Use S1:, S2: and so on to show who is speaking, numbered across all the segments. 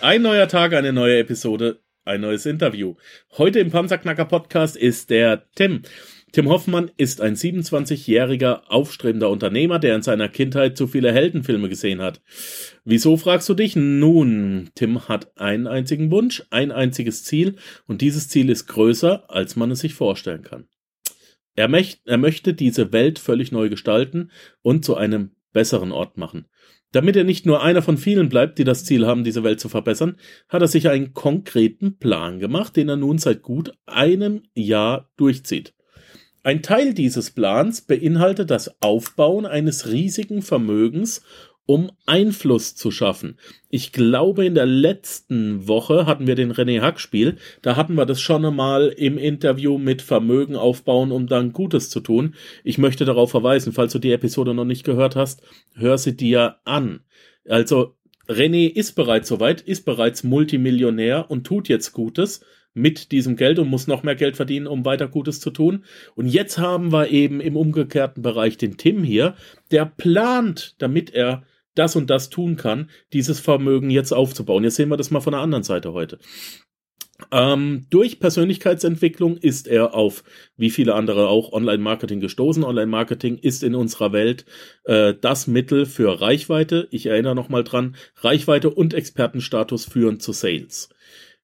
S1: Ein neuer Tag, eine neue Episode, ein neues Interview. Heute im Panzerknacker Podcast ist der Tim. Tim Hoffmann ist ein 27-jähriger aufstrebender Unternehmer, der in seiner Kindheit zu viele Heldenfilme gesehen hat. Wieso fragst du dich? Nun, Tim hat einen einzigen Wunsch, ein einziges Ziel und dieses Ziel ist größer, als man es sich vorstellen kann. Er, möcht, er möchte diese Welt völlig neu gestalten und zu einem besseren Ort machen. Damit er nicht nur einer von vielen bleibt, die das Ziel haben, diese Welt zu verbessern, hat er sich einen konkreten Plan gemacht, den er nun seit gut einem Jahr durchzieht. Ein Teil dieses Plans beinhaltet das Aufbauen eines riesigen Vermögens um Einfluss zu schaffen. Ich glaube, in der letzten Woche hatten wir den René Hack Spiel. Da hatten wir das schon einmal im Interview mit Vermögen aufbauen, um dann Gutes zu tun. Ich möchte darauf verweisen, falls du die Episode noch nicht gehört hast, hör sie dir an. Also, René ist bereits soweit, ist bereits Multimillionär und tut jetzt Gutes mit diesem Geld und muss noch mehr Geld verdienen, um weiter Gutes zu tun. Und jetzt haben wir eben im umgekehrten Bereich den Tim hier, der plant, damit er das und das tun kann, dieses Vermögen jetzt aufzubauen. Jetzt sehen wir das mal von der anderen Seite heute. Ähm, durch Persönlichkeitsentwicklung ist er auf, wie viele andere auch, Online-Marketing gestoßen. Online-Marketing ist in unserer Welt äh, das Mittel für Reichweite. Ich erinnere nochmal dran, Reichweite und Expertenstatus führen zu Sales.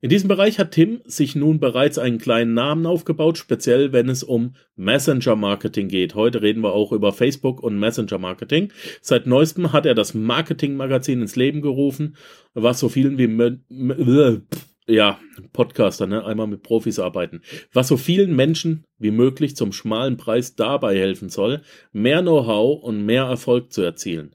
S1: In diesem Bereich hat Tim sich nun bereits einen kleinen Namen aufgebaut, speziell wenn es um Messenger Marketing geht. Heute reden wir auch über Facebook und Messenger Marketing. Seit neuestem hat er das Marketing Magazin ins Leben gerufen, was so vielen wie ja, Podcaster, ne, einmal mit Profis arbeiten, was so vielen Menschen wie möglich zum schmalen Preis dabei helfen soll, mehr Know-how und mehr Erfolg zu erzielen.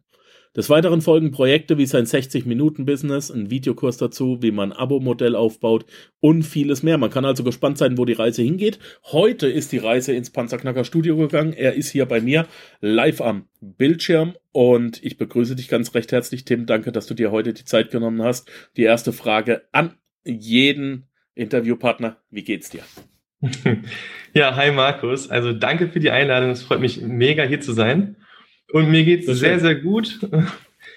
S1: Des Weiteren folgen Projekte wie sein 60-Minuten-Business, ein Videokurs dazu, wie man ein Abo-Modell aufbaut und vieles mehr. Man kann also gespannt sein, wo die Reise hingeht. Heute ist die Reise ins Panzerknacker Studio gegangen. Er ist hier bei mir live am Bildschirm und ich begrüße dich ganz recht herzlich, Tim. Danke, dass du dir heute die Zeit genommen hast. Die erste Frage an jeden Interviewpartner. Wie geht's dir?
S2: Ja, hi Markus. Also danke für die Einladung. Es freut mich mega hier zu sein. Und mir geht es sehr, sehr gut.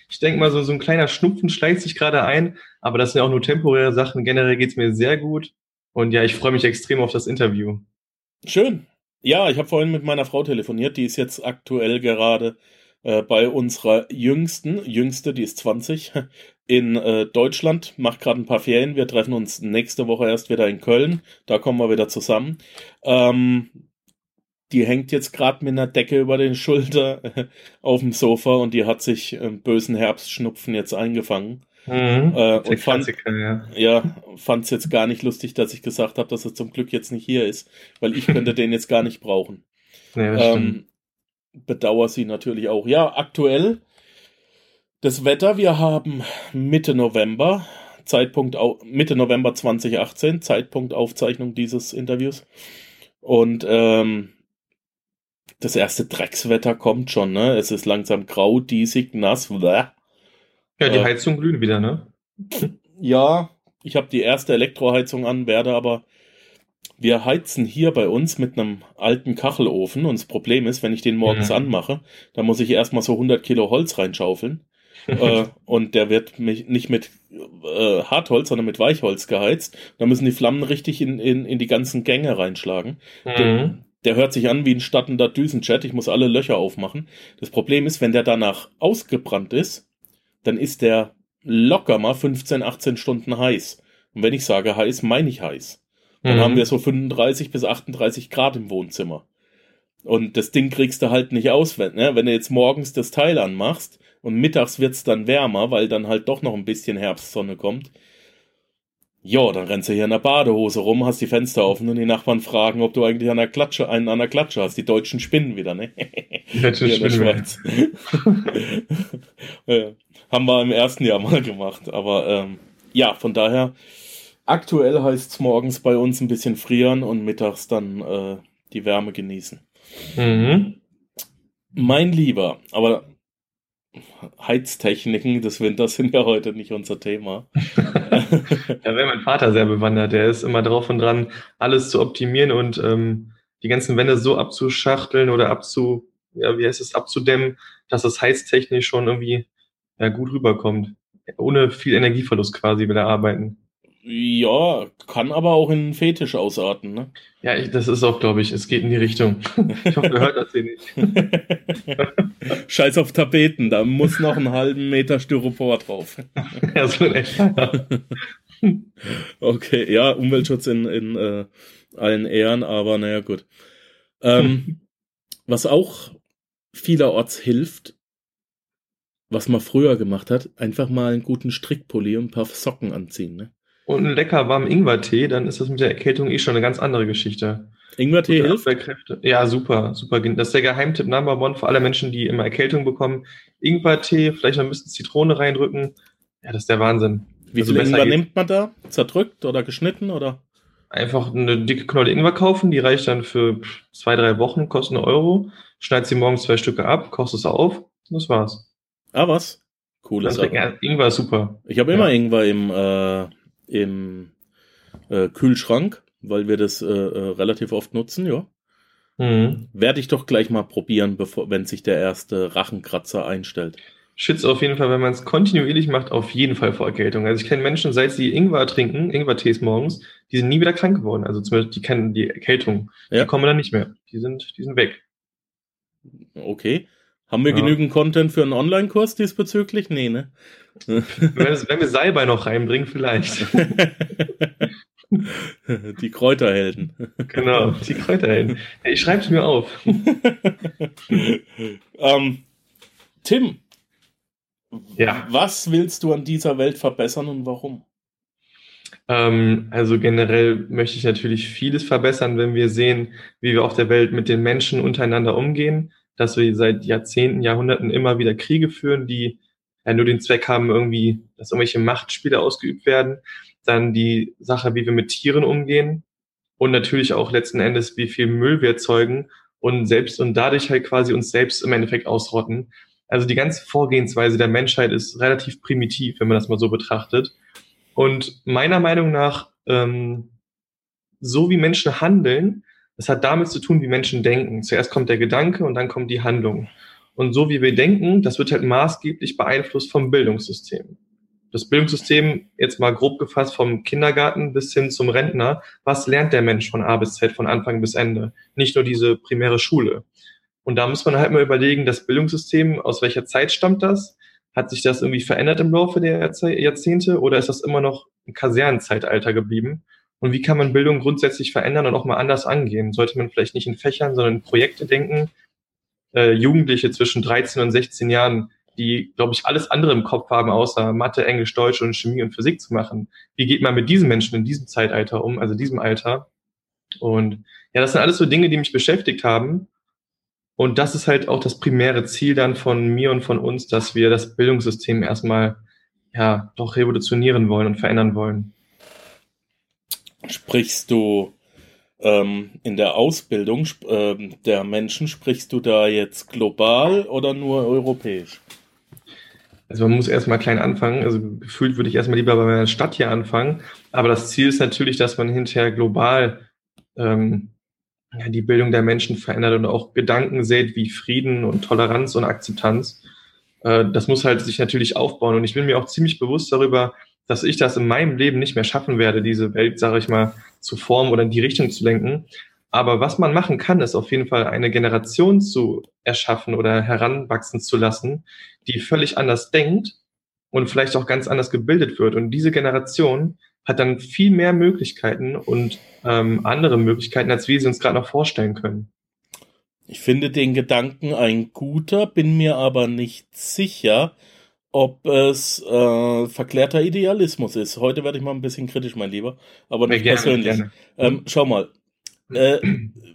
S2: Ich denke mal, so, so ein kleiner Schnupfen schleicht sich gerade ein, aber das sind ja auch nur temporäre Sachen. Generell geht es mir sehr gut. Und ja, ich freue mich extrem auf das Interview.
S1: Schön. Ja, ich habe vorhin mit meiner Frau telefoniert, die ist jetzt aktuell gerade äh, bei unserer jüngsten, jüngste, die ist 20, in äh, Deutschland, macht gerade ein paar Ferien. Wir treffen uns nächste Woche erst wieder in Köln. Da kommen wir wieder zusammen. Ähm, die hängt jetzt gerade mit einer Decke über den Schulter auf dem Sofa und die hat sich einen bösen Herbstschnupfen jetzt eingefangen. Mhm, äh, und fand ja, ja fand es jetzt gar nicht lustig, dass ich gesagt habe, dass er zum Glück jetzt nicht hier ist, weil ich könnte den jetzt gar nicht brauchen. Ja, ähm, bedauere sie natürlich auch. Ja, aktuell das Wetter, wir haben Mitte November, Zeitpunkt Mitte November 2018, Zeitpunkt Aufzeichnung dieses Interviews. Und ähm, das erste Dreckswetter kommt schon, ne? Es ist langsam grau, diesig, nass. Bläh.
S2: Ja, die äh, Heizung glüht wieder, ne?
S1: Ja, ich habe die erste Elektroheizung an, werde aber wir heizen hier bei uns mit einem alten Kachelofen und das Problem ist, wenn ich den morgens mhm. anmache, dann muss ich erstmal so 100 Kilo Holz reinschaufeln äh, und der wird mich nicht mit äh, Hartholz, sondern mit Weichholz geheizt. Da müssen die Flammen richtig in, in, in die ganzen Gänge reinschlagen. Mhm. Der hört sich an wie ein stattender Düsenjet. Ich muss alle Löcher aufmachen. Das Problem ist, wenn der danach ausgebrannt ist, dann ist der locker mal 15, 18 Stunden heiß. Und wenn ich sage heiß, meine ich heiß. Dann mhm. haben wir so 35 bis 38 Grad im Wohnzimmer. Und das Ding kriegst du halt nicht aus, wenn, ne? wenn du jetzt morgens das Teil anmachst und mittags wird's dann wärmer, weil dann halt doch noch ein bisschen Herbstsonne kommt. Ja, dann rennst du hier in der Badehose rum, hast die Fenster offen und die Nachbarn fragen, ob du eigentlich an der Klatsche, einen an der Klatsche hast. Die deutschen spinnen wieder, ne? Die deutschen Schweiz. ja, haben wir im ersten Jahr mal gemacht. Aber ähm, ja, von daher, aktuell heißt es morgens bei uns ein bisschen frieren und mittags dann äh, die Wärme genießen. Mhm. Mein Lieber, aber Heiztechniken des Winters sind ja heute nicht unser Thema.
S2: da wäre mein Vater sehr bewandert. Der ist immer drauf und dran, alles zu optimieren und ähm, die ganzen Wände so abzuschachteln oder abzu, ja, wie heißt es, abzudämmen, dass das heiztechnisch schon irgendwie ja, gut rüberkommt. ohne viel Energieverlust quasi wieder arbeiten.
S1: Ja, kann aber auch in Fetisch ausarten, ne?
S2: Ja, ich, das ist auch, glaube ich, es geht in die Richtung. Ich hoffe, ihr hört das hier nicht.
S1: Scheiß auf Tapeten, da muss noch einen halben Meter Styropor drauf. ja, so etwa. okay, ja, Umweltschutz in, in äh, allen Ehren, aber naja, gut. Ähm, was auch vielerorts hilft, was man früher gemacht hat, einfach mal einen guten Strickpulli und ein paar Socken anziehen, ne?
S2: Und einen lecker warmen Ingwertee, dann ist das mit der Erkältung eh schon eine ganz andere Geschichte.
S1: Ingwertee hilft?
S2: Ja, super, super. Das ist der Geheimtipp Number One für alle Menschen, die immer Erkältung bekommen. Ingwertee, vielleicht noch ein bisschen Zitrone reindrücken. Ja, das ist der Wahnsinn.
S1: Wie also viel Ingwer geht. nimmt man da? Zerdrückt oder geschnitten oder?
S2: Einfach eine dicke Knolle Ingwer kaufen, die reicht dann für zwei, drei Wochen, kostet einen Euro. Schneid sie morgens zwei Stücke ab, kochst es auf und das war's.
S1: Ah, was?
S2: Cool. Ja, Ingwer ist super.
S1: Ich habe immer ja. Ingwer im, äh, im äh, Kühlschrank, weil wir das äh, äh, relativ oft nutzen, ja. Mhm. Werde ich doch gleich mal probieren, bevor, wenn sich der erste Rachenkratzer einstellt.
S2: Schützt auf jeden Fall, wenn man es kontinuierlich macht, auf jeden Fall vor Erkältung. Also ich kenne Menschen, seit sie Ingwer trinken, Ingwer-Tees morgens, die sind nie wieder krank geworden. Also zum Beispiel, die kennen die Erkältung. Ja. Die kommen dann nicht mehr. Die sind, die sind weg.
S1: Okay. Haben wir ja. genügend Content für einen Online-Kurs diesbezüglich? Nee, ne?
S2: wenn, wir Salbei noch reinbringen, vielleicht.
S1: Die Kräuterhelden.
S2: Genau, die Kräuterhelden. Ich schreibe es mir auf.
S1: ähm, Tim, ja. was willst du an dieser Welt verbessern und warum?
S2: Ähm, also generell möchte ich natürlich vieles verbessern, wenn wir sehen, wie wir auf der Welt mit den Menschen untereinander umgehen dass wir seit Jahrzehnten, Jahrhunderten immer wieder Kriege führen, die ja nur den Zweck haben, irgendwie, dass irgendwelche Machtspiele ausgeübt werden. Dann die Sache, wie wir mit Tieren umgehen und natürlich auch letzten Endes, wie viel Müll wir erzeugen und selbst und dadurch halt quasi uns selbst im Endeffekt ausrotten. Also die ganze Vorgehensweise der Menschheit ist relativ primitiv, wenn man das mal so betrachtet. Und meiner Meinung nach, ähm, so wie Menschen handeln, das hat damit zu tun, wie Menschen denken. Zuerst kommt der Gedanke und dann kommt die Handlung. Und so wie wir denken, das wird halt maßgeblich beeinflusst vom Bildungssystem. Das Bildungssystem, jetzt mal grob gefasst, vom Kindergarten bis hin zum Rentner, was lernt der Mensch von A bis Z, von Anfang bis Ende? Nicht nur diese primäre Schule. Und da muss man halt mal überlegen, das Bildungssystem, aus welcher Zeit stammt das? Hat sich das irgendwie verändert im Laufe der Jahrzehnte oder ist das immer noch ein Kasernenzeitalter geblieben? Und wie kann man Bildung grundsätzlich verändern und auch mal anders angehen? Sollte man vielleicht nicht in Fächern, sondern in Projekte denken? Äh, Jugendliche zwischen 13 und 16 Jahren, die, glaube ich, alles andere im Kopf haben, außer Mathe, Englisch, Deutsch und Chemie und Physik zu machen. Wie geht man mit diesen Menschen in diesem Zeitalter um, also diesem Alter? Und ja, das sind alles so Dinge, die mich beschäftigt haben. Und das ist halt auch das primäre Ziel dann von mir und von uns, dass wir das Bildungssystem erstmal ja doch revolutionieren wollen und verändern wollen.
S1: Sprichst du ähm, in der Ausbildung äh, der Menschen, sprichst du da jetzt global oder nur europäisch?
S2: Also man muss erstmal klein anfangen. Also gefühlt würde ich erstmal lieber bei meiner Stadt hier anfangen. Aber das Ziel ist natürlich, dass man hinterher global ähm, ja, die Bildung der Menschen verändert und auch Gedanken sät wie Frieden und Toleranz und Akzeptanz. Äh, das muss halt sich natürlich aufbauen. Und ich bin mir auch ziemlich bewusst darüber, dass ich das in meinem Leben nicht mehr schaffen werde, diese Welt, sage ich mal, zu formen oder in die Richtung zu lenken. Aber was man machen kann, ist auf jeden Fall eine Generation zu erschaffen oder heranwachsen zu lassen, die völlig anders denkt und vielleicht auch ganz anders gebildet wird. Und diese Generation hat dann viel mehr Möglichkeiten und ähm, andere Möglichkeiten, als wir sie uns gerade noch vorstellen können.
S1: Ich finde den Gedanken ein guter, bin mir aber nicht sicher, ob es äh, verklärter Idealismus ist. Heute werde ich mal ein bisschen kritisch, mein Lieber, aber nicht gerne, persönlich. Gerne. Ähm, schau mal, äh,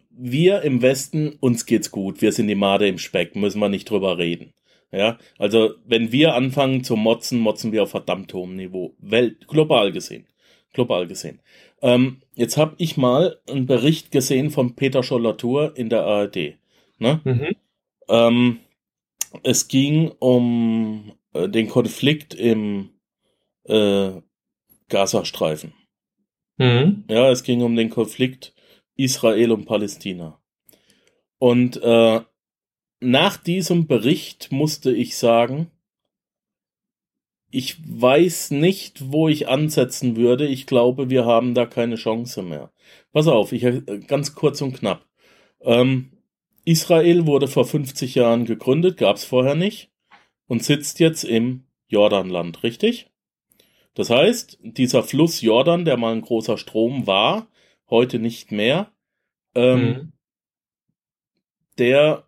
S1: wir im Westen, uns geht's gut, wir sind die Made im Speck, müssen wir nicht drüber reden. Ja, also wenn wir anfangen zu motzen, motzen wir auf verdammt hohem Niveau, Welt, global gesehen, global gesehen. Ähm, jetzt habe ich mal einen Bericht gesehen von Peter Schollatur in der ARD. Ne? Mhm. Ähm, es ging um äh, den Konflikt im äh, Gazastreifen. Mhm. Ja, es ging um den Konflikt Israel und Palästina. Und äh, nach diesem Bericht musste ich sagen, ich weiß nicht, wo ich ansetzen würde. Ich glaube, wir haben da keine Chance mehr. Pass auf, ich äh, ganz kurz und knapp. Ähm, Israel wurde vor 50 Jahren gegründet, gab es vorher nicht und sitzt jetzt im Jordanland, richtig? Das heißt, dieser Fluss Jordan, der mal ein großer Strom war, heute nicht mehr, ähm, mhm. der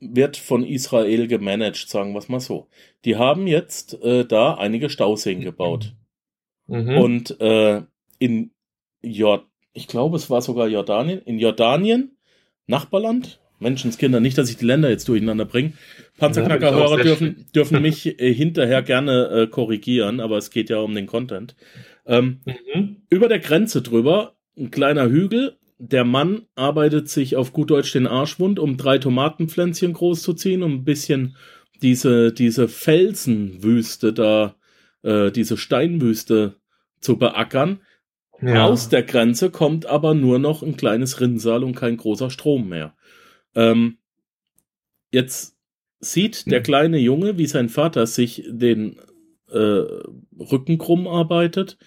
S1: wird von Israel gemanagt, sagen wir es mal so. Die haben jetzt äh, da einige Stauseen gebaut. Mhm. Und äh, in Jord ich glaube, es war sogar Jordanien, in Jordanien, Nachbarland, Menschenskinder, nicht, dass ich die Länder jetzt durcheinander bringe. Panzerknackerhörer dürfen, dürfen mich äh, hinterher gerne äh, korrigieren, aber es geht ja um den Content. Ähm, mhm. Über der Grenze drüber, ein kleiner Hügel, der Mann arbeitet sich auf gut Deutsch den Arschwund, um drei Tomatenpflänzchen groß zu ziehen, um ein bisschen diese, diese Felsenwüste da, äh, diese Steinwüste zu beackern. Ja. Aus der Grenze kommt aber nur noch ein kleines Rinnsal und kein großer Strom mehr. Ähm, jetzt sieht der kleine Junge, wie sein Vater sich den äh, Rücken krumm arbeitet,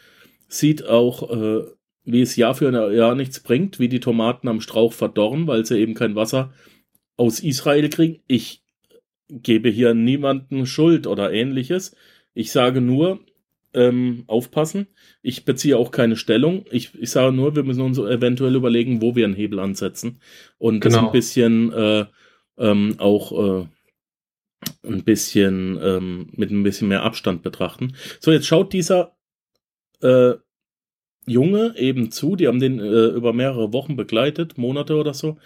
S1: sieht auch, äh, wie es Jahr für Jahr nichts bringt, wie die Tomaten am Strauch verdorren, weil sie eben kein Wasser aus Israel kriegen. Ich gebe hier niemanden Schuld oder ähnliches. Ich sage nur, ähm, aufpassen. Ich beziehe auch keine Stellung. Ich, ich sage nur, wir müssen uns eventuell überlegen, wo wir einen Hebel ansetzen. Und genau. das ein bisschen äh, ähm, auch äh, ein bisschen ähm, mit ein bisschen mehr Abstand betrachten. So, jetzt schaut dieser äh, Junge eben zu, die haben den äh, über mehrere Wochen begleitet, Monate oder so,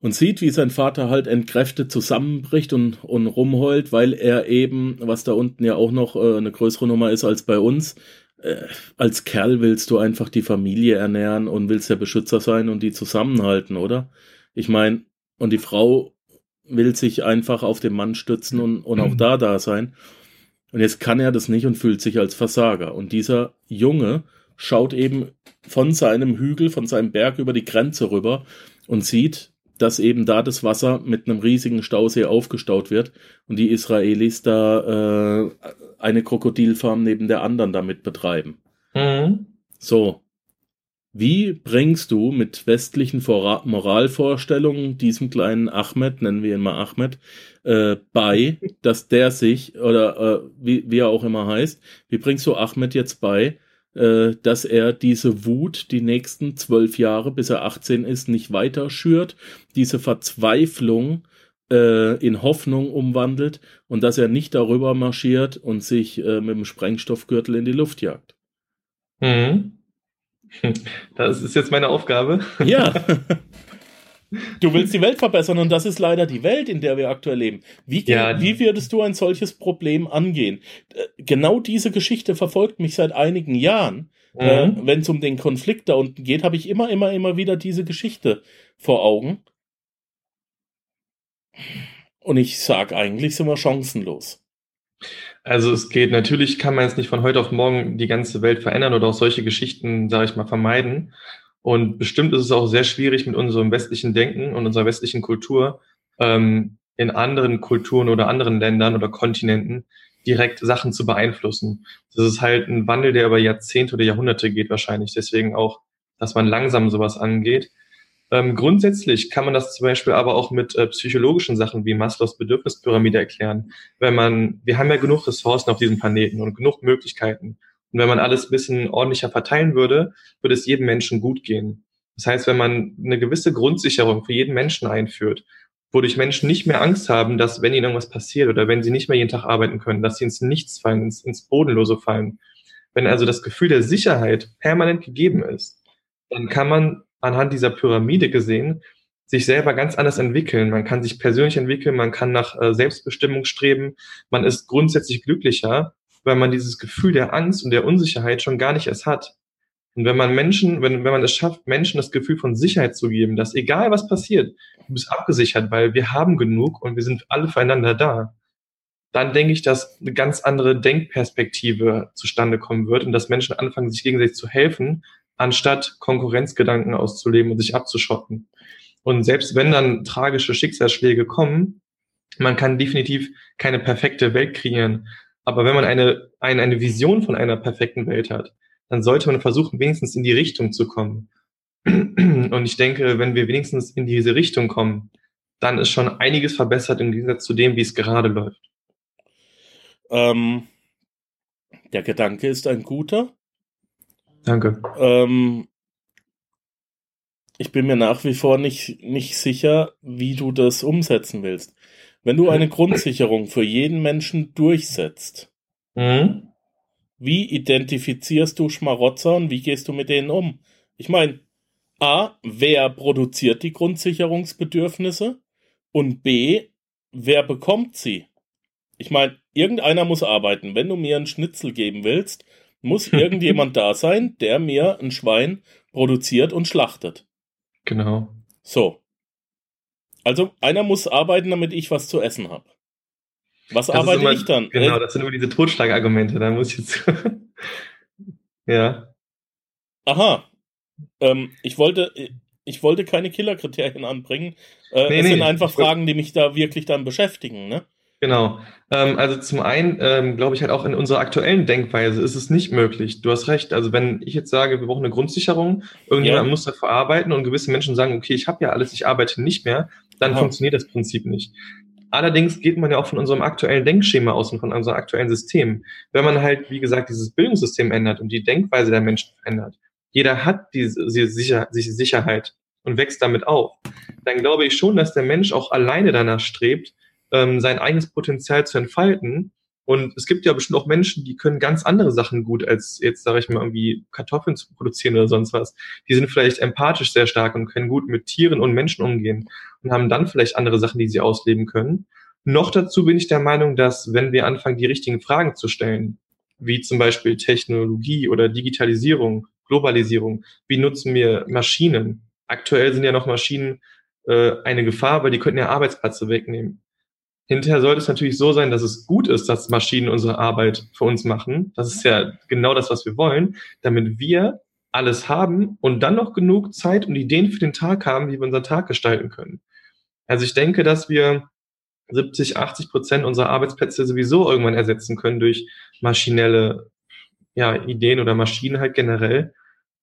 S1: und sieht, wie sein Vater halt entkräftet zusammenbricht und, und rumheult, weil er eben, was da unten ja auch noch äh, eine größere Nummer ist als bei uns, äh, als Kerl willst du einfach die Familie ernähren und willst der Beschützer sein und die zusammenhalten, oder? Ich meine, und die Frau will sich einfach auf den Mann stützen und, und auch da da sein. Und jetzt kann er das nicht und fühlt sich als Versager. Und dieser Junge schaut eben von seinem Hügel, von seinem Berg über die Grenze rüber und sieht, dass eben da das Wasser mit einem riesigen Stausee aufgestaut wird und die Israelis da äh, eine Krokodilfarm neben der anderen damit betreiben. Mhm. So. Wie bringst du mit westlichen Moralvorstellungen diesem kleinen Ahmed, nennen wir ihn mal Ahmed, äh, bei, dass der sich, oder äh, wie, wie er auch immer heißt, wie bringst du Ahmed jetzt bei, äh, dass er diese Wut die nächsten zwölf Jahre, bis er 18 ist, nicht weiter schürt, diese Verzweiflung äh, in Hoffnung umwandelt und dass er nicht darüber marschiert und sich äh, mit dem Sprengstoffgürtel in die Luft jagt.
S2: Mhm. Das ist jetzt meine Aufgabe.
S1: Ja. Du willst die Welt verbessern und das ist leider die Welt, in der wir aktuell leben. Wie, ja. wie würdest du ein solches Problem angehen? Äh, genau diese Geschichte verfolgt mich seit einigen Jahren. Mhm. Äh, Wenn es um den Konflikt da unten geht, habe ich immer, immer, immer wieder diese Geschichte vor Augen. Und ich sage, eigentlich sind wir chancenlos.
S2: Also es geht, natürlich kann man jetzt nicht von heute auf morgen die ganze Welt verändern oder auch solche Geschichten, sage ich mal, vermeiden. Und bestimmt ist es auch sehr schwierig mit unserem westlichen Denken und unserer westlichen Kultur ähm, in anderen Kulturen oder anderen Ländern oder Kontinenten direkt Sachen zu beeinflussen. Das ist halt ein Wandel, der über Jahrzehnte oder Jahrhunderte geht wahrscheinlich. Deswegen auch, dass man langsam sowas angeht. Ähm, grundsätzlich kann man das zum Beispiel aber auch mit äh, psychologischen Sachen wie Maslows Bedürfnispyramide erklären. Wenn man, wir haben ja genug Ressourcen auf diesem Planeten und genug Möglichkeiten. Und wenn man alles ein bisschen ordentlicher verteilen würde, würde es jedem Menschen gut gehen. Das heißt, wenn man eine gewisse Grundsicherung für jeden Menschen einführt, wodurch Menschen nicht mehr Angst haben, dass wenn ihnen irgendwas passiert oder wenn sie nicht mehr jeden Tag arbeiten können, dass sie ins Nichts fallen, ins, ins Bodenlose fallen. Wenn also das Gefühl der Sicherheit permanent gegeben ist, dann kann man anhand dieser Pyramide gesehen sich selber ganz anders entwickeln. Man kann sich persönlich entwickeln, man kann nach äh, Selbstbestimmung streben, man ist grundsätzlich glücklicher weil man dieses Gefühl der Angst und der Unsicherheit schon gar nicht erst hat. Und wenn man Menschen, wenn, wenn man es schafft, Menschen das Gefühl von Sicherheit zu geben, dass egal was passiert, du bist abgesichert, weil wir haben genug und wir sind alle füreinander da, dann denke ich, dass eine ganz andere Denkperspektive zustande kommen wird und dass Menschen anfangen, sich gegenseitig zu helfen, anstatt Konkurrenzgedanken auszuleben und sich abzuschotten. Und selbst wenn dann tragische Schicksalsschläge kommen, man kann definitiv keine perfekte Welt kreieren, Aber wenn man eine, eine, eine Vision von einer perfekten Welt hat, dann sollte man versuchen, wenigstens in die Richtung zu kommen. Und ich denke, wenn wir wenigstens in diese Richtung kommen, dann ist schon einiges verbessert im Gegensatz zu dem, wie es gerade läuft.
S1: Ähm, der Gedanke ist ein guter.
S2: Danke.
S1: Ähm, ich bin mir nach wie vor nicht, nicht sicher, wie du das umsetzen willst. Wenn du eine Grundsicherung für jeden Menschen durchsetzt, mhm. wie identifizierst du Schmarotzer und wie gehst du mit denen um? Ich meine, A, wer produziert die Grundsicherungsbedürfnisse? Und B, wer bekommt sie? Ich meine, irgendeiner muss arbeiten. Wenn du mir einen Schnitzel geben willst, muss irgendjemand da sein, der mir ein Schwein produziert und schlachtet.
S2: Genau.
S1: So. Also einer muss arbeiten, damit ich was zu essen habe. Was das arbeite immer, ich dann?
S2: Genau, das sind immer diese Totschlagargumente. Da muss ich jetzt. ja.
S1: Aha. Ähm, ich wollte, ich wollte keine Killerkriterien anbringen. Äh, nee, es nee, sind einfach Fragen, die mich da wirklich dann beschäftigen, ne?
S2: Genau. Ähm, also zum einen ähm, glaube ich halt auch in unserer aktuellen Denkweise ist es nicht möglich. Du hast recht. Also wenn ich jetzt sage, wir brauchen eine Grundsicherung, irgendjemand ja. muss dafür arbeiten und gewisse Menschen sagen, okay, ich habe ja alles, ich arbeite nicht mehr, dann Aha. funktioniert das Prinzip nicht. Allerdings geht man ja auch von unserem aktuellen Denkschema aus und von unserem aktuellen System. Wenn man halt, wie gesagt, dieses Bildungssystem ändert und die Denkweise der Menschen verändert, jeder hat diese, diese Sicherheit und wächst damit auf, dann glaube ich schon, dass der Mensch auch alleine danach strebt, ähm, sein eigenes Potenzial zu entfalten. Und es gibt ja bestimmt auch Menschen, die können ganz andere Sachen gut, als jetzt, sage ich mal, irgendwie Kartoffeln zu produzieren oder sonst was. Die sind vielleicht empathisch sehr stark und können gut mit Tieren und Menschen umgehen und haben dann vielleicht andere Sachen, die sie ausleben können. Noch dazu bin ich der Meinung, dass wenn wir anfangen, die richtigen Fragen zu stellen, wie zum Beispiel Technologie oder Digitalisierung, Globalisierung, wie nutzen wir Maschinen? Aktuell sind ja noch Maschinen äh, eine Gefahr, weil die könnten ja Arbeitsplätze wegnehmen. Hinterher sollte es natürlich so sein, dass es gut ist, dass Maschinen unsere Arbeit für uns machen. Das ist ja genau das, was wir wollen, damit wir alles haben und dann noch genug Zeit und Ideen für den Tag haben, wie wir unseren Tag gestalten können. Also ich denke, dass wir 70, 80 Prozent unserer Arbeitsplätze sowieso irgendwann ersetzen können durch maschinelle ja, Ideen oder Maschinen halt generell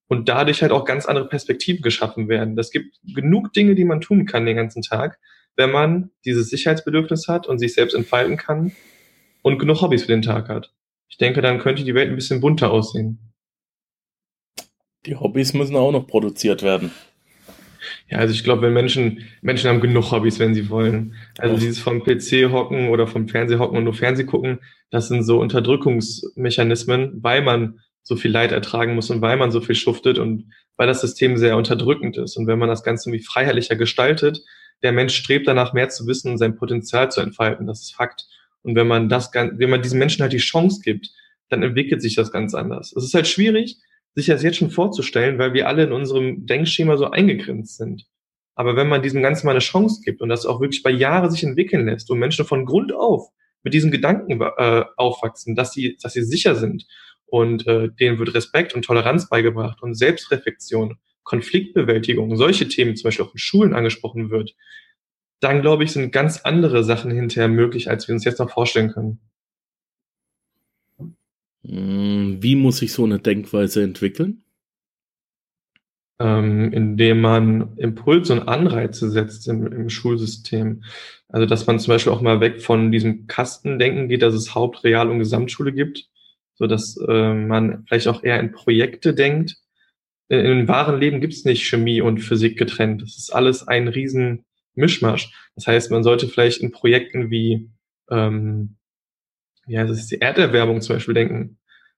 S2: und dadurch halt auch ganz andere Perspektiven geschaffen werden. Das gibt genug Dinge, die man tun kann den ganzen Tag, wenn man dieses Sicherheitsbedürfnis hat und sich selbst entfalten kann und genug Hobbys für den Tag hat. Ich denke, dann könnte die Welt ein bisschen bunter aussehen.
S1: Die Hobbys müssen auch noch produziert werden.
S2: Ja, also ich glaube, wenn Menschen, Menschen haben genug Hobbys, wenn sie wollen. Also oh. dieses vom PC hocken oder vom Fernseher hocken und nur Fernseh gucken, das sind so Unterdrückungsmechanismen, weil man so viel Leid ertragen muss und weil man so viel schuftet und weil das System sehr unterdrückend ist. Und wenn man das Ganze irgendwie freiheitlicher gestaltet, der Mensch strebt danach, mehr zu wissen und sein Potenzial zu entfalten. Das ist Fakt. Und wenn man das, wenn man diesen Menschen halt die Chance gibt, dann entwickelt sich das ganz anders. Es ist halt schwierig, sich das jetzt schon vorzustellen, weil wir alle in unserem Denkschema so eingegrenzt sind. Aber wenn man diesem Ganzen mal eine Chance gibt und das auch wirklich bei Jahren sich entwickeln lässt und Menschen von Grund auf mit diesen Gedanken äh, aufwachsen, dass sie, dass sie sicher sind und äh, denen wird Respekt und Toleranz beigebracht und Selbstreflexion Konfliktbewältigung, solche Themen zum Beispiel auch in Schulen angesprochen wird, dann glaube ich, sind ganz andere Sachen hinterher möglich, als wir uns jetzt noch vorstellen können.
S1: Hm, wie muss sich so eine Denkweise entwickeln?
S2: Ähm, indem man Impulse und Anreize setzt im, im, Schulsystem. Also dass man zum Beispiel auch mal weg von diesem Kastendenken geht, dass es Haupt-, Real- und Gesamtschule gibt, so dass äh, man vielleicht auch eher in Projekte denkt im wahren Leben gibt es nicht Chemie und Physik getrennt. Das ist alles ein riesen Mischmasch. Das heißt, man sollte vielleicht in Projekten wie, ähm, ja, das ist die Erderwärmung zum Beispiel denken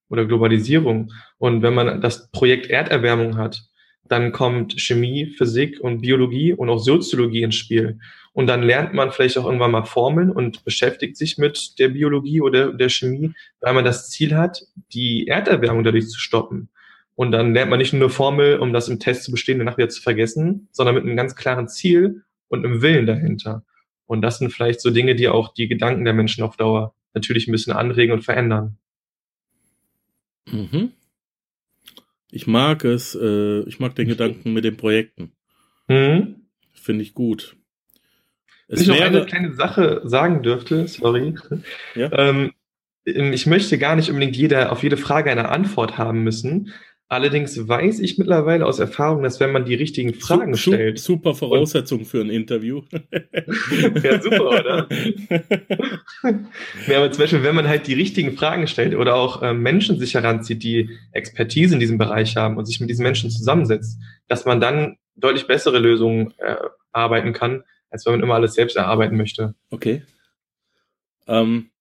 S2: oder Globalisierung. Und wenn man das Projekt Erderwärmung hat, dann kommt Chemie, Physik und Biologie und auch Soziologie ins Spiel. Und dann lernt man vielleicht auch irgendwann mal Formeln und beschäftigt sich mit der Biologie oder der Chemie, weil man das Ziel hat, die Erderwärmung dadurch zu stoppen. Und dann lernt man nicht nur eine Formel, um das im Test zu bestehen, danach wieder zu vergessen, sondern mit einem ganz klaren Ziel und einem Willen dahinter. Und das sind vielleicht so Dinge, die auch die Gedanken der Menschen auf Dauer natürlich ein bisschen anregen und verändern.
S1: Mhm. Ich mag es, äh, ich mag den Gedanken mit den Projekten. Mhm. Finde ich gut.
S2: Es Wenn ich noch eine kleine Sache sagen dürfte, sorry. Ja? Ähm, ähm, ich möchte gar nicht unbedingt jeder, auf jede Frage eine Antwort haben müssen. Allerdings weiß ich mittlerweile aus Erfahrung, dass wenn man die richtigen Fragen
S1: Su-
S2: stellt.
S1: Super Voraussetzung für ein Interview.
S2: Ja, super, oder? ja, aber zum Beispiel, wenn man halt die richtigen Fragen stellt oder auch ähm, Menschen sich heranzieht, die Expertise in diesem Bereich haben und sich mit diesen Menschen zusammensetzt, dass man dann deutlich bessere Lösungen äh, arbeiten kann, als wenn man immer alles selbst erarbeiten möchte.
S1: Okay. Ähm,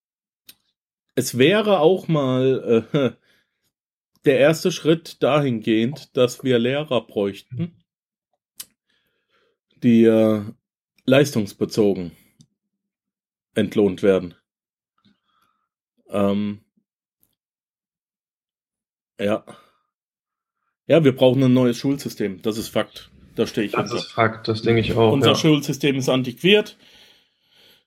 S1: es wäre auch mal äh, der erste Schritt dahingehend, dass wir Lehrer bräuchten, die äh, leistungsbezogen entlohnt werden. Ähm, ja. Ja, wir brauchen ein neues Schulsystem. Das ist Fakt. Da stehe ich
S2: Das
S1: hinter.
S2: ist Fakt, das denke ich auch.
S1: Unser
S2: ja.
S1: Schulsystem ist antiquiert.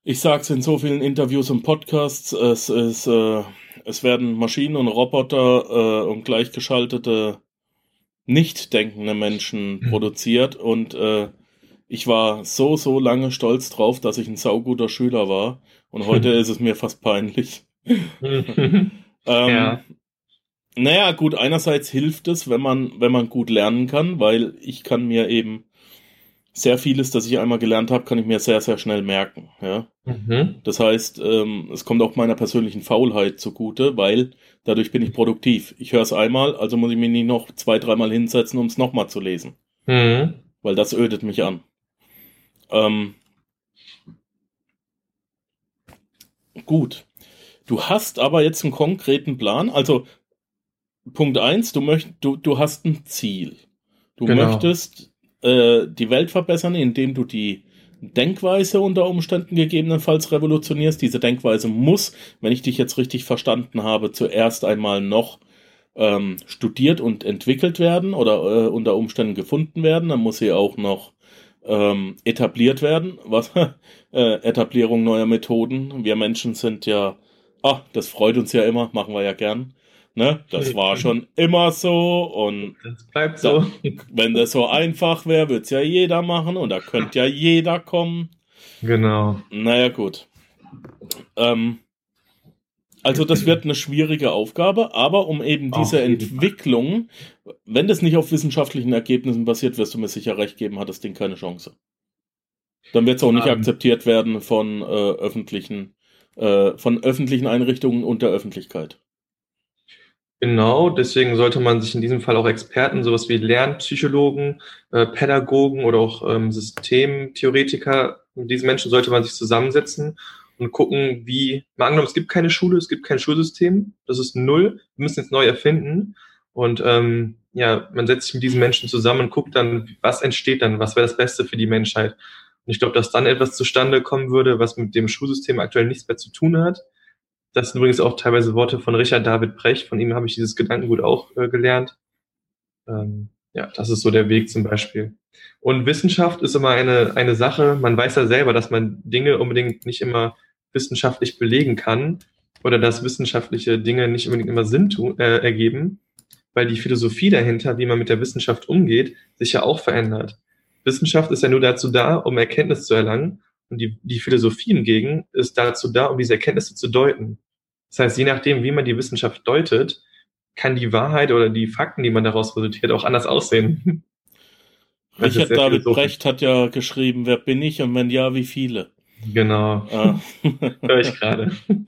S1: Ich sage es in so vielen Interviews und Podcasts. Es, ist, äh, es werden Maschinen und Roboter äh, und gleichgeschaltete, nicht denkende Menschen
S2: Mhm.
S1: produziert. Und äh, ich war so, so lange stolz drauf, dass ich ein sauguter Schüler war. Und heute ist es mir fast peinlich. Ähm,
S2: Ja.
S1: Naja, gut, einerseits hilft es, wenn man, wenn man gut lernen kann, weil ich kann mir eben sehr vieles, das ich einmal gelernt habe, kann ich mir sehr, sehr schnell merken. Ja?
S2: Mhm.
S1: Das heißt, ähm, es kommt auch meiner persönlichen Faulheit zugute, weil dadurch bin ich produktiv. Ich höre es einmal, also muss ich mich nicht noch zwei, dreimal hinsetzen, um es nochmal zu lesen,
S2: Mhm.
S1: weil das ödet mich an. Ähm, gut. Du hast aber jetzt einen konkreten Plan. Also Punkt eins: du, möcht, du, du hast ein Ziel. Du
S2: Genau.
S1: möchtest äh, die Welt verbessern, indem du die Denkweise unter Umständen gegebenenfalls revolutionierst. Diese Denkweise muss, wenn ich dich jetzt richtig verstanden habe, zuerst einmal noch ähm, studiert und entwickelt werden oder äh, unter Umständen gefunden werden. Dann muss sie auch noch ähm, etabliert werden. Was? äh, Etablierung neuer Methoden. Wir Menschen sind ja, ah, das freut uns ja immer, machen wir ja gern. Ne? Das war schon immer so und
S2: Das bleibt so.
S1: wenn das so einfach wäre, würde es ja jeder machen und da könnte ja jeder kommen.
S2: Genau.
S1: Naja, gut. Ähm, also das wird eine schwierige Aufgabe, aber um eben diese. Entwicklung, wenn das nicht auf wissenschaftlichen Ergebnissen basiert, wirst du mir sicher recht geben, hat das Ding keine Chance. Dann wird es auch nicht
S2: Ähm.
S1: akzeptiert werden von äh, öffentlichen, äh, von öffentlichen Einrichtungen und der Öffentlichkeit.
S2: Genau, deswegen sollte man sich in diesem Fall auch Experten, sowas wie Lernpsychologen, äh, Pädagogen oder auch ähm, Systemtheoretiker, mit diesen Menschen sollte man sich zusammensetzen und gucken, wie, mal angenommen, es gibt keine Schule, es gibt kein Schulsystem, das ist null, wir müssen jetzt neu erfinden. Und ähm, ja, man setzt sich mit diesen Menschen zusammen und guckt dann, was entsteht dann, was wäre das Beste für die Menschheit. Und ich glaube, dass dann etwas zustande kommen würde, was mit dem Schulsystem aktuell nichts mehr zu tun hat. Das sind übrigens auch teilweise Worte von Richard David Brecht. Von ihm habe ich dieses Gedankengut auch äh, gelernt. Ähm, ja, das ist so der Weg zum Beispiel. Und Wissenschaft ist immer eine, eine Sache. Man weiß ja selber, dass man Dinge unbedingt nicht immer wissenschaftlich belegen kann oder dass wissenschaftliche Dinge nicht unbedingt immer Sinn tun, äh, ergeben, weil die Philosophie dahinter, wie man mit der Wissenschaft umgeht, sich ja auch verändert. Wissenschaft ist ja nur dazu da, um Erkenntnis zu erlangen. Und die, die Philosophie hingegen ist dazu da, um diese Erkenntnisse zu deuten. Das heißt, je nachdem, wie man die Wissenschaft deutet, kann die Wahrheit oder die Fakten, die man daraus resultiert, auch anders aussehen.
S1: Richard David. Brecht hat ja geschrieben, wer bin ich und wenn ja, wie viele?
S2: Genau,
S1: Ah.
S2: höre ich gerade.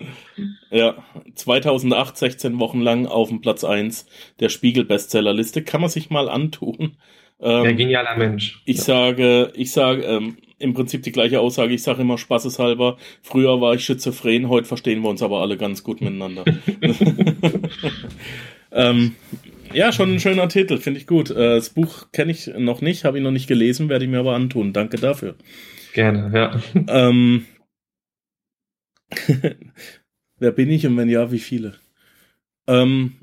S1: Ja, 2008, 16 Wochen lang auf dem Platz 1 der Spiegel-Bestsellerliste. Kann man sich mal antun. Ähm,
S2: Ja, genialer Mensch.
S1: ich
S2: ja.
S1: sage, ich sage ähm, im Prinzip die gleiche Aussage. Ich sage immer spaßeshalber, früher war ich schizophren, heute verstehen wir uns aber alle ganz gut miteinander. ähm, ja, schon ein schöner Titel, finde ich gut. Äh, das Buch kenne ich noch nicht, habe ich noch nicht gelesen, werde ich mir aber antun. Danke dafür.
S2: Gerne, ja.
S1: Ähm, wer bin ich und wenn ja, wie viele? Ähm,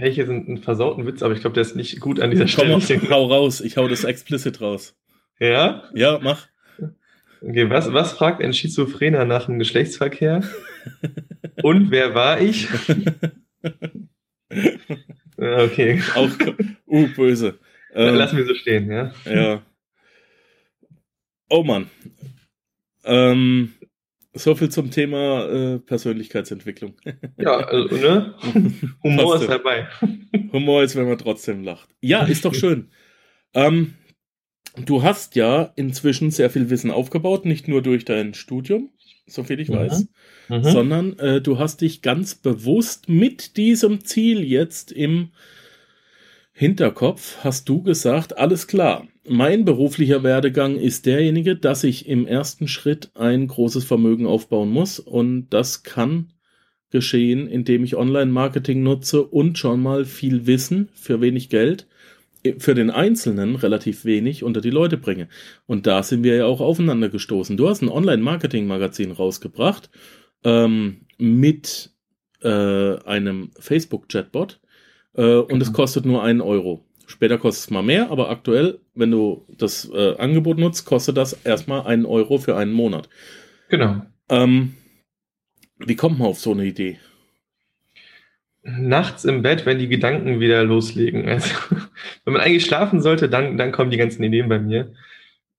S2: Hey, hier sind einen versauten Witz, aber ich glaube, der ist nicht gut an dieser
S1: komm,
S2: Stelle.
S1: hau raus, ich hau das explicit raus.
S2: Ja?
S1: Ja, mach.
S2: Okay, was, was fragt ein Schizophrener nach dem Geschlechtsverkehr? Und wer war ich? Ja, okay,
S1: Auch, uh, böse.
S2: dann
S1: Ähm,
S2: lassen wir so stehen, ja.
S1: ja. Oh Mann. Ähm, So viel zum Thema äh, Persönlichkeitsentwicklung.
S2: Ja, also, ne? Humor ist dabei.
S1: Humor ist, wenn man trotzdem lacht. Ja, ist doch schön. ähm, du hast ja inzwischen sehr viel Wissen aufgebaut, nicht nur durch dein Studium, soviel ich mhm. weiß, mhm. sondern äh, du hast dich ganz bewusst mit diesem Ziel jetzt im Hinterkopf, hast du gesagt, alles klar, mein beruflicher Werdegang ist derjenige, dass ich im ersten Schritt ein großes Vermögen aufbauen muss und das kann geschehen, indem ich Online-Marketing nutze und schon mal viel Wissen für wenig Geld für den Einzelnen relativ wenig unter die Leute bringe. Und da sind wir ja auch aufeinander gestoßen. Du hast ein Online-Marketing-Magazin rausgebracht ähm, mit äh, einem Facebook-Chatbot äh, und genau. es kostet nur einen Euro. Später kostet es mal mehr, aber aktuell, wenn du das äh, Angebot nutzt, kostet das erstmal einen Euro für einen Monat.
S2: Genau.
S1: Ähm, wie kommt man auf so eine Idee?
S2: Nachts im Bett, wenn die Gedanken wieder loslegen. Also, wenn man eigentlich schlafen sollte, dann, dann kommen die ganzen Ideen bei mir.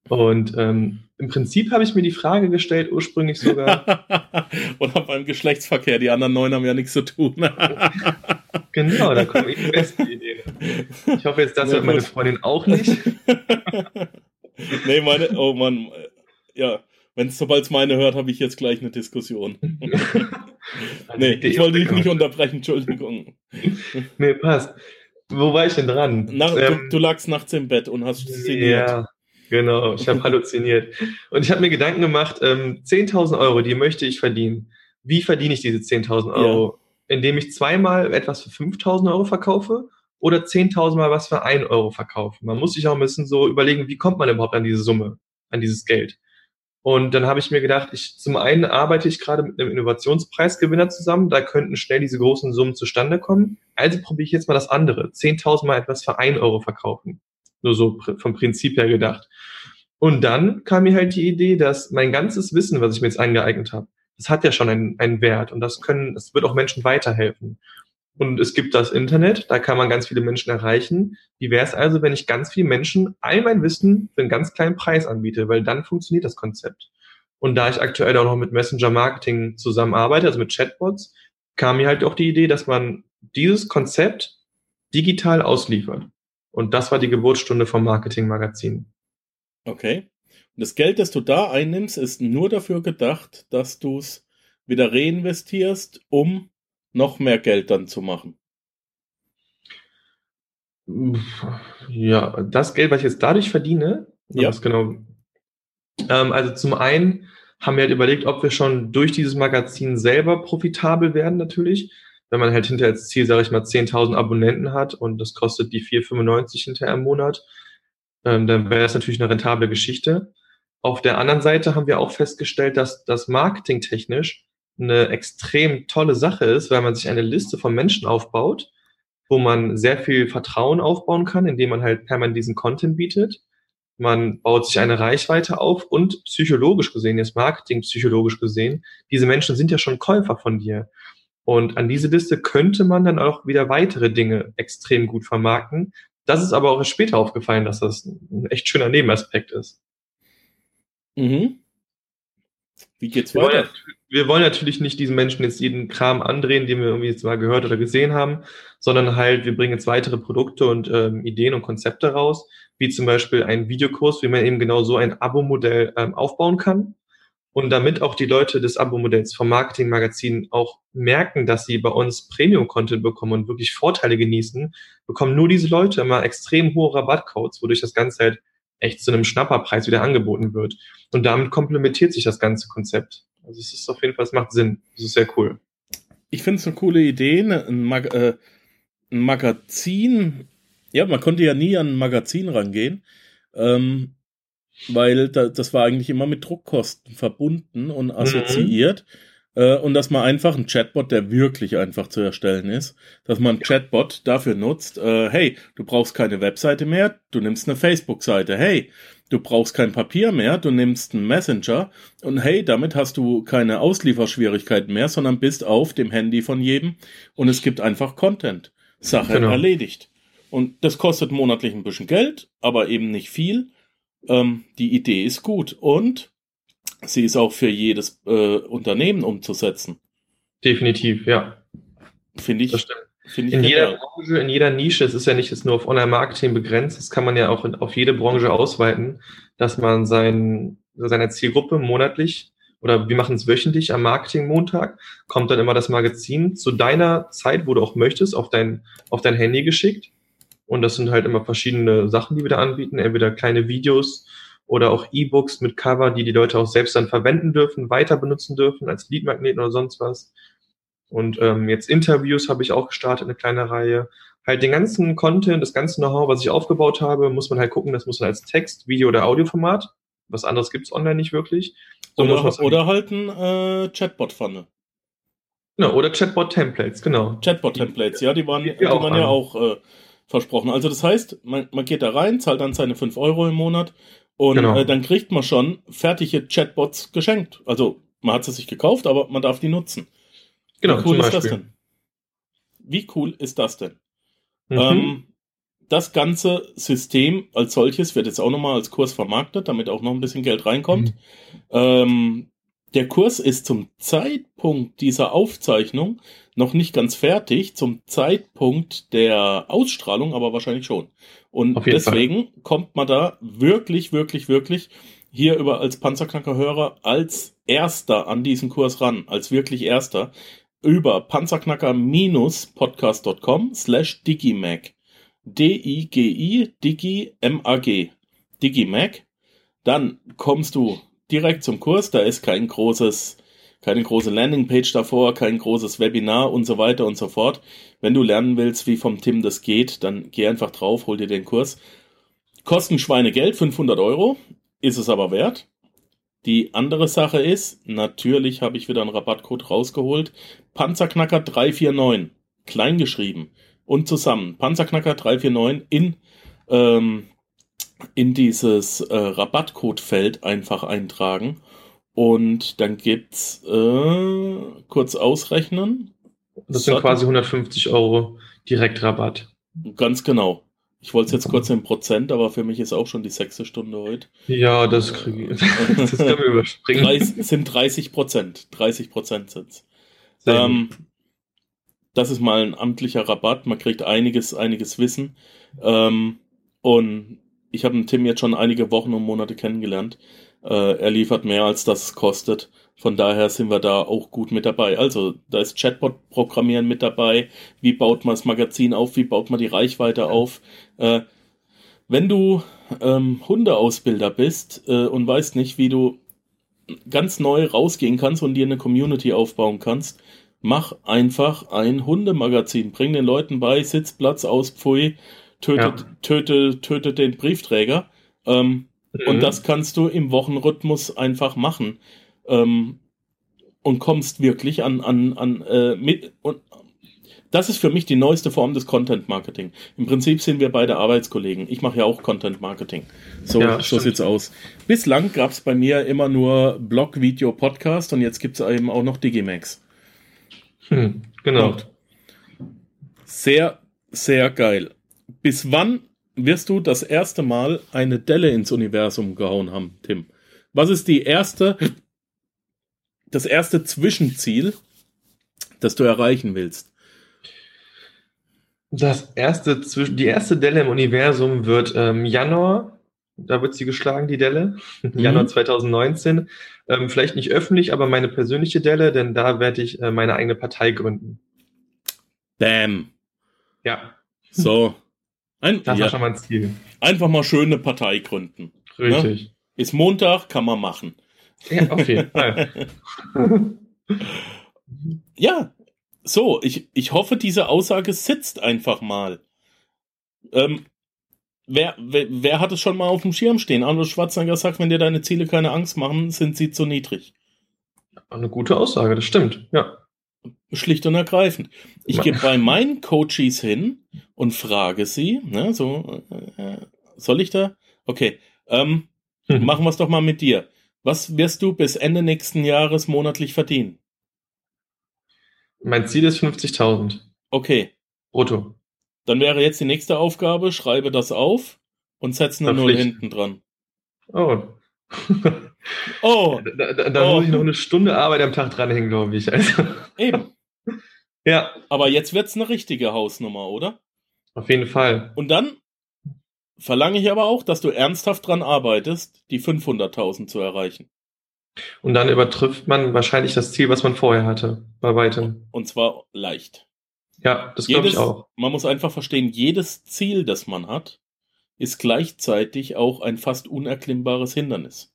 S2: Und ähm, im Prinzip habe ich mir die Frage gestellt, ursprünglich sogar.
S1: Oder beim Geschlechtsverkehr, die anderen neun haben ja nichts zu tun.
S2: genau, da kommen die besten Ideen. Ich hoffe jetzt, das hört meine Freundin auch nicht.
S1: nee, meine, oh Mann, ja, wenn sobald es meine hört, habe ich jetzt gleich eine Diskussion. nee, ich wollte dich nicht unterbrechen, Entschuldigung.
S2: nee, passt. Wo war ich denn dran?
S1: Nach, ähm, du, du, lagst nachts im Bett und hast
S2: sinniert. Ja, Genau, ich habe halluziniert. Und ich habe mir Gedanken gemacht, ähm, 10.000 Euro, die möchte ich verdienen. Wie verdiene ich diese 10.000 Euro? Ja. Indem ich zweimal etwas für 5.000 Euro verkaufe oder 10.000 Mal was für 1 Euro verkaufe. Man muss sich auch ein bisschen so überlegen, wie kommt man überhaupt an diese Summe, an dieses Geld. Und dann habe ich mir gedacht, ich, zum einen arbeite ich gerade mit einem Innovationspreisgewinner zusammen, da könnten schnell diese großen Summen zustande kommen. Also probiere ich jetzt mal das andere. 10.000 Mal etwas für 1 Euro verkaufen. Nur so vom Prinzip her gedacht. Und dann kam mir halt die Idee, dass mein ganzes Wissen, was ich mir jetzt angeeignet habe, das hat ja schon einen, einen Wert und das können, das wird auch Menschen weiterhelfen. Und es gibt das Internet, da kann man ganz viele Menschen erreichen. Wie wäre es also, wenn ich ganz viele Menschen all mein Wissen für einen ganz kleinen Preis anbiete, weil dann funktioniert das Konzept. Und da ich aktuell auch noch mit Messenger Marketing zusammenarbeite, also mit Chatbots, kam mir halt auch die Idee, dass man dieses Konzept digital ausliefert. Und das war die Geburtsstunde vom Marketing-Magazin.
S1: Okay. Und das Geld, das du da einnimmst, ist nur dafür gedacht, dass du es wieder reinvestierst, um noch mehr Geld dann zu machen.
S2: Ja, das Geld, was ich jetzt dadurch verdiene,
S1: ja.
S2: genau. Ähm, also zum einen haben wir halt überlegt, ob wir schon durch dieses Magazin selber profitabel werden natürlich wenn man halt hinterher als Ziel, sage ich mal, 10.000 Abonnenten hat und das kostet die 4,95 hinterher im Monat, ähm, dann wäre das natürlich eine rentable Geschichte. Auf der anderen Seite haben wir auch festgestellt, dass das marketingtechnisch eine extrem tolle Sache ist, weil man sich eine Liste von Menschen aufbaut, wo man sehr viel Vertrauen aufbauen kann, indem man halt permanent diesen Content bietet. Man baut sich eine Reichweite auf und psychologisch gesehen, jetzt Marketing psychologisch gesehen, diese Menschen sind ja schon Käufer von dir. Und an diese Liste könnte man dann auch wieder weitere Dinge extrem gut vermarkten. Das ist aber auch erst später aufgefallen, dass das ein echt schöner Nebenaspekt ist.
S1: Mhm. Wie geht's
S2: wir
S1: weiter?
S2: Wollen, wir wollen natürlich nicht diesen Menschen jetzt jeden Kram andrehen, den wir irgendwie jetzt mal gehört oder gesehen haben, sondern halt, wir bringen jetzt weitere Produkte und ähm, Ideen und Konzepte raus, wie zum Beispiel ein Videokurs, wie man eben genau so ein Abo-Modell ähm, aufbauen kann. Und damit auch die Leute des Abo-Modells vom Marketing-Magazin auch merken, dass sie bei uns Premium-Content bekommen und wirklich Vorteile genießen, bekommen nur diese Leute immer extrem hohe Rabattcodes, wodurch das Ganze halt echt zu einem Schnapperpreis wieder angeboten wird. Und damit komplementiert sich das ganze Konzept. Also es ist auf jeden Fall, es macht Sinn. Das ist sehr cool.
S1: Ich finde es eine coole Idee, ne, ein, Mag äh, ein Magazin. Ja, man konnte ja nie an ein Magazin rangehen. Ähm, weil da, das war eigentlich immer mit Druckkosten verbunden und assoziiert. Mhm. Äh, und dass man einfach ein Chatbot, der wirklich einfach zu erstellen ist, dass man ein Chatbot dafür nutzt, äh, hey, du brauchst keine Webseite mehr, du nimmst eine Facebook-Seite, hey, du brauchst kein Papier mehr, du nimmst einen Messenger und hey, damit hast du keine Auslieferschwierigkeiten mehr, sondern bist auf dem Handy von jedem und es gibt einfach Content. Sache genau. erledigt. Und das kostet monatlich ein bisschen Geld, aber eben nicht viel. Ähm, die Idee ist gut. Und sie ist auch für jedes äh, Unternehmen umzusetzen.
S2: Definitiv, ja.
S1: Finde ich.
S2: Find ich in jeder Branche, in jeder Nische, es ist ja nicht jetzt nur auf Online-Marketing begrenzt, das kann man ja auch in, auf jede Branche ausweiten, dass man sein, seiner Zielgruppe monatlich oder wir machen es wöchentlich am Marketing-Montag, kommt dann immer das Magazin zu deiner Zeit, wo du auch möchtest, auf dein, auf dein Handy geschickt. Und das sind halt immer verschiedene Sachen, die wir da anbieten, entweder kleine Videos oder auch E-Books mit Cover, die die Leute auch selbst dann verwenden dürfen, weiter benutzen dürfen als Leadmagneten oder sonst was. Und ähm, jetzt Interviews habe ich auch gestartet, eine kleine Reihe. Halt den ganzen Content, das ganze Know-how, was ich aufgebaut habe, muss man halt gucken, das muss man als Text, Video oder Audioformat. Was anderes gibt's online nicht wirklich.
S1: So oder, oder halt ein äh, Chatbot-Pfanne.
S2: Genau, oder Chatbot-Templates, genau.
S1: Chatbot-Templates, ja, die waren, die, die waren ja auch äh, versprochen. Also das heißt, man, man geht da rein, zahlt dann seine 5 Euro im Monat und genau. äh, dann kriegt man schon fertige Chatbots geschenkt. Also man hat sie sich gekauft, aber man darf die nutzen. Genau, Wie cool ist das denn? Wie cool ist das denn? Mhm. Ähm, das ganze System als solches wird jetzt auch nochmal als Kurs vermarktet, damit auch noch ein bisschen Geld reinkommt. Mhm. Ähm, der Kurs ist zum Zeitpunkt dieser Aufzeichnung noch nicht ganz fertig, zum Zeitpunkt der Ausstrahlung aber wahrscheinlich schon. Und deswegen Fall. kommt man da wirklich, wirklich, wirklich hier über als Panzerknacker-Hörer als erster an diesen Kurs ran, als wirklich erster über panzerknacker-podcast.com slash digimac. D-I-G-I, Digi, M-A-G. Digimac. Dann kommst du direkt zum Kurs, da ist kein großes, keine große Landingpage davor, kein großes Webinar und so weiter und so fort. Wenn du lernen willst, wie vom Tim das geht, dann geh einfach drauf, hol dir den Kurs. Kosten Schweinegeld, 500 Euro, ist es aber wert. Die andere Sache ist, natürlich habe ich wieder einen Rabattcode rausgeholt. Panzerknacker 349, klein geschrieben und zusammen. Panzerknacker 349 in, ähm, in dieses äh, Rabattcode-Feld einfach eintragen. Und dann gibt's äh, kurz ausrechnen.
S2: Das sind quasi 150 Euro Direktrabatt.
S1: Ganz genau. Ich wollte es jetzt kurz in Prozent, aber für mich ist auch schon die sechste Stunde heute.
S2: Ja, das kriege ich. Das können wir
S1: überspringen. 30, sind 30 Prozent. 30 Prozent sind's. Ähm, das ist mal ein amtlicher Rabatt. Man kriegt einiges, einiges Wissen. Ähm, und ich habe Tim jetzt schon einige Wochen und Monate kennengelernt. Äh, er liefert mehr, als das kostet. Von daher sind wir da auch gut mit dabei. Also da ist Chatbot-Programmieren mit dabei. Wie baut man das Magazin auf? Wie baut man die Reichweite auf? Äh, wenn du ähm, Hundeausbilder bist äh, und weißt nicht, wie du ganz neu rausgehen kannst und dir eine Community aufbauen kannst, mach einfach ein Hundemagazin. Bring den Leuten bei, Sitzplatz aus, Pfui, tötet, ja. töte, töte den Briefträger. Ähm, mhm. Und das kannst du im Wochenrhythmus einfach machen ähm, und kommst wirklich an, an, an äh, mit und das ist für mich die neueste Form des Content Marketing. Im Prinzip sind wir beide Arbeitskollegen. Ich mache ja auch Content Marketing. So, ja, so sieht's aus. Bislang gab es bei mir immer nur Blog, Video, Podcast und jetzt gibt es eben auch noch Digimax.
S2: Hm, genau. Und
S1: sehr, sehr geil. Bis wann wirst du das erste Mal eine Delle ins Universum gehauen haben, Tim? Was ist die erste das erste Zwischenziel, das du erreichen willst?
S2: Das erste, die erste Delle im Universum wird ähm, Januar, da wird sie geschlagen, die Delle, mhm. Januar 2019. Ähm, vielleicht nicht öffentlich, aber meine persönliche Delle, denn da werde ich äh, meine eigene Partei gründen.
S1: Damn.
S2: Ja.
S1: So.
S2: Ein, das ja. war schon mal ein Ziel.
S1: Einfach mal schöne Partei gründen.
S2: Richtig. Ne?
S1: Ist Montag, kann man machen.
S2: Ja, auf jeden Fall.
S1: ja, so, ich, ich hoffe, diese Aussage sitzt einfach mal. Ähm, wer, wer, wer hat es schon mal auf dem Schirm stehen? Arnold Schwarzenegger sagt, wenn dir deine Ziele keine Angst machen, sind sie zu niedrig.
S2: Eine gute Aussage, das stimmt, ja.
S1: Schlicht und ergreifend. Ich gehe bei meinen Coaches hin und frage sie, ne, so, äh, soll ich da? Okay, ähm, hm. machen wir es doch mal mit dir. Was wirst du bis Ende nächsten Jahres monatlich verdienen?
S2: Mein Ziel ist 50.000.
S1: Okay.
S2: Brutto.
S1: Dann wäre jetzt die nächste Aufgabe, schreibe das auf und setze eine Null hinten dran.
S2: Oh, oh. Da, da, da oh. muss ich noch eine Stunde Arbeit am Tag dranhängen, glaube ich. Also.
S1: Eben. Ja. Aber jetzt wird es eine richtige Hausnummer, oder?
S2: Auf jeden Fall.
S1: Und dann verlange ich aber auch, dass du ernsthaft dran arbeitest, die 500.000 zu erreichen.
S2: Und dann übertrifft man wahrscheinlich das Ziel, was man vorher hatte, bei weitem.
S1: Und zwar leicht.
S2: Ja, das glaube ich auch.
S1: Man muss einfach verstehen, jedes Ziel, das man hat, ist gleichzeitig auch ein fast unerklimmbares Hindernis.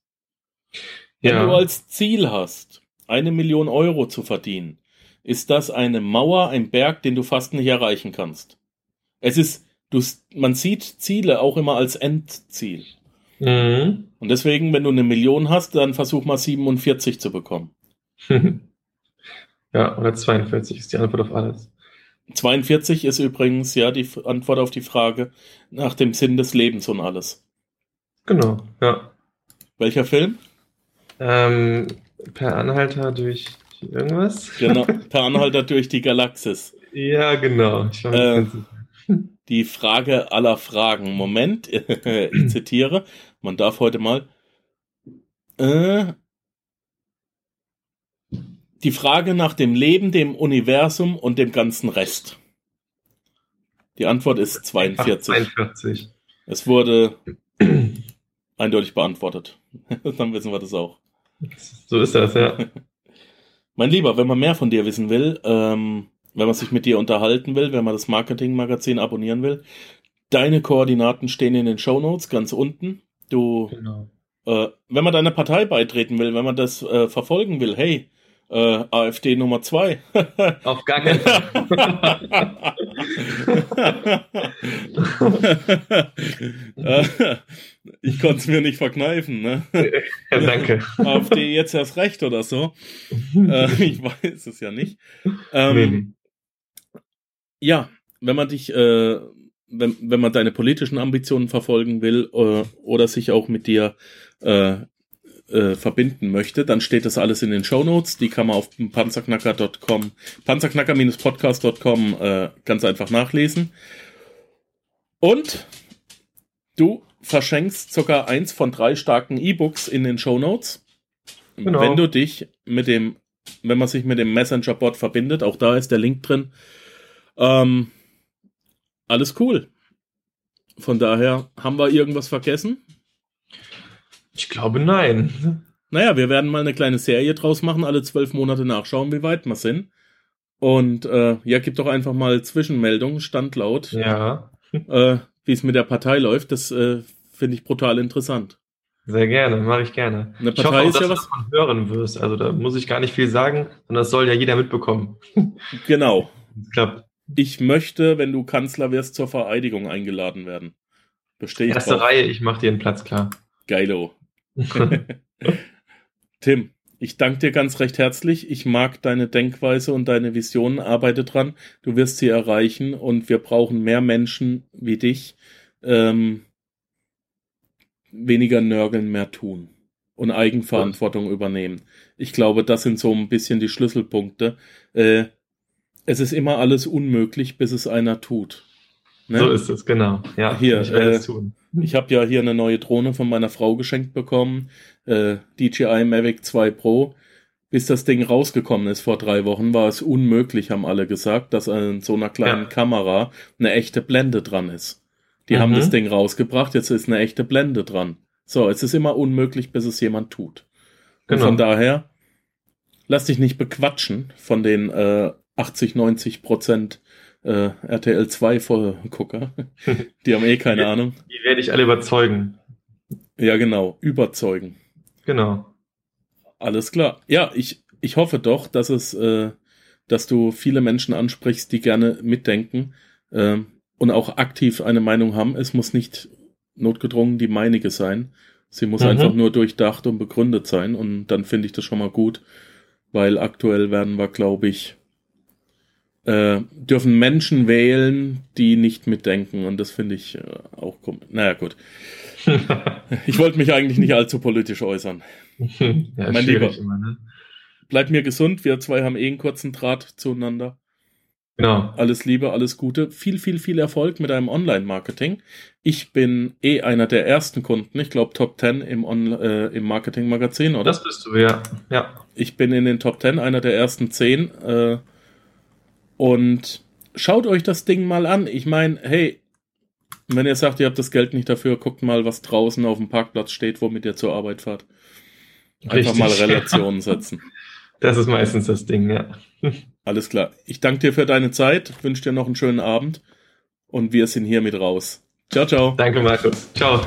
S1: Wenn ja. du als Ziel hast, eine Million Euro zu verdienen, ist das eine Mauer, ein Berg, den du fast nicht erreichen kannst. Es ist, du, man sieht Ziele auch immer als Endziel. Mhm. Und deswegen, wenn du eine Million hast, dann versuch mal 47 zu bekommen.
S2: ja, oder 42 ist die Antwort auf alles.
S1: 42 ist übrigens ja die Antwort auf die Frage nach dem Sinn des Lebens und alles.
S2: Genau, ja.
S1: Welcher Film?
S2: Ähm, per Anhalter durch irgendwas?
S1: Genau, per Anhalter durch die Galaxis.
S2: Ja, genau.
S1: Äh, die Frage aller Fragen. Moment, ich zitiere. Man darf heute mal. Äh, die Frage nach dem Leben, dem Universum und dem ganzen Rest. Die Antwort ist 42.
S2: 42.
S1: Es wurde eindeutig beantwortet. Dann wissen wir das auch.
S2: So ist das, ja.
S1: Mein Lieber, wenn man mehr von dir wissen will, ähm, wenn man sich mit dir unterhalten will, wenn man das Marketing-Magazin abonnieren will, deine Koordinaten stehen in den Show Notes ganz unten. Du, genau. äh, wenn man deiner Partei beitreten will, wenn man das äh, verfolgen will, hey, äh, AfD Nummer 2.
S2: Auf gar keinen Fall.
S1: ich konnte es mir nicht verkneifen, ne?
S2: Ja, danke.
S1: AfD jetzt erst recht oder so. Äh, ich weiß es ja nicht. Ähm, nee. Ja, wenn man dich, äh, wenn, wenn man deine politischen Ambitionen verfolgen will äh, oder sich auch mit dir äh, verbinden möchte, dann steht das alles in den Show Notes. Die kann man auf panzerknacker.com, panzerknacker-podcast.com äh, ganz einfach nachlesen. Und du verschenkst sogar eins von drei starken E-Books in den Show Notes. Genau. Wenn du dich mit dem, wenn man sich mit dem Messenger-Bot verbindet, auch da ist der Link drin. Ähm, alles cool. Von daher haben wir irgendwas vergessen?
S2: Ich glaube nein.
S1: Naja, wir werden mal eine kleine Serie draus machen, alle zwölf Monate nachschauen, wie weit wir sind. Und äh, ja, gib doch einfach mal Zwischenmeldungen, Standlaut.
S2: Ja.
S1: Äh, wie es mit der Partei läuft, das äh, finde ich brutal interessant.
S2: Sehr gerne, mache ich gerne.
S1: Eine Partei ich hoffe auch, ist ja was.
S2: Du hören wirst. Also da muss ich gar nicht viel sagen, sondern das soll ja jeder mitbekommen.
S1: Genau.
S2: Klappt.
S1: Ich möchte, wenn du Kanzler wirst, zur Vereidigung eingeladen werden.
S2: Bestehe ich Erste drauf. Reihe, ich mache dir einen Platz klar.
S1: Geilo. Tim, ich danke dir ganz recht herzlich. Ich mag deine Denkweise und deine Visionen. Arbeite dran. Du wirst sie erreichen und wir brauchen mehr Menschen wie dich. Ähm, weniger nörgeln, mehr tun und Eigenverantwortung ja. übernehmen. Ich glaube, das sind so ein bisschen die Schlüsselpunkte. Äh, es ist immer alles unmöglich, bis es einer tut.
S2: Ne? So ist es, genau. Ja,
S1: hier, ich werde äh, es tun. Ich habe ja hier eine neue Drohne von meiner Frau geschenkt bekommen, äh, DJI Mavic 2 Pro. Bis das Ding rausgekommen ist vor drei Wochen, war es unmöglich, haben alle gesagt, dass an so einer kleinen ja. Kamera eine echte Blende dran ist. Die mhm. haben das Ding rausgebracht, jetzt ist eine echte Blende dran. So, es ist immer unmöglich, bis es jemand tut. Genau. Und von daher, lass dich nicht bequatschen von den äh, 80, 90 Prozent äh, RTL 2 Vollgucker. Die haben eh keine Ahnung.
S2: Die werde ich alle überzeugen.
S1: Ja, genau. Überzeugen.
S2: Genau.
S1: Alles klar. Ja, ich, ich hoffe doch, dass es, äh, dass du viele Menschen ansprichst, die gerne mitdenken äh, und auch aktiv eine Meinung haben. Es muss nicht notgedrungen die meinige sein. Sie muss mhm. einfach nur durchdacht und begründet sein. Und dann finde ich das schon mal gut, weil aktuell werden wir, glaube ich, äh, dürfen Menschen wählen, die nicht mitdenken. Und das finde ich äh, auch komisch. Naja, gut. ich wollte mich eigentlich nicht allzu politisch äußern.
S2: ja, mein Lieber, immer, ne?
S1: bleib mir gesund. Wir zwei haben eh einen kurzen Draht zueinander. Genau. Alles Liebe, alles Gute. Viel, viel, viel Erfolg mit deinem Online-Marketing. Ich bin eh einer der ersten Kunden. Ich glaube Top 10 im, äh, im Marketing-Magazin, oder?
S2: Das bist du, ja. ja.
S1: Ich bin in den Top 10, einer der ersten 10. Äh, und schaut euch das Ding mal an. Ich meine, hey, wenn ihr sagt, ihr habt das Geld nicht dafür, guckt mal, was draußen auf dem Parkplatz steht, womit ihr zur Arbeit fahrt. Einfach Richtig, mal Relationen ja. setzen.
S2: Das ist meistens das Ding, ja.
S1: Alles klar. Ich danke dir für deine Zeit, wünsche dir noch einen schönen Abend und wir sind hiermit raus. Ciao, ciao.
S2: Danke, Markus. Ciao.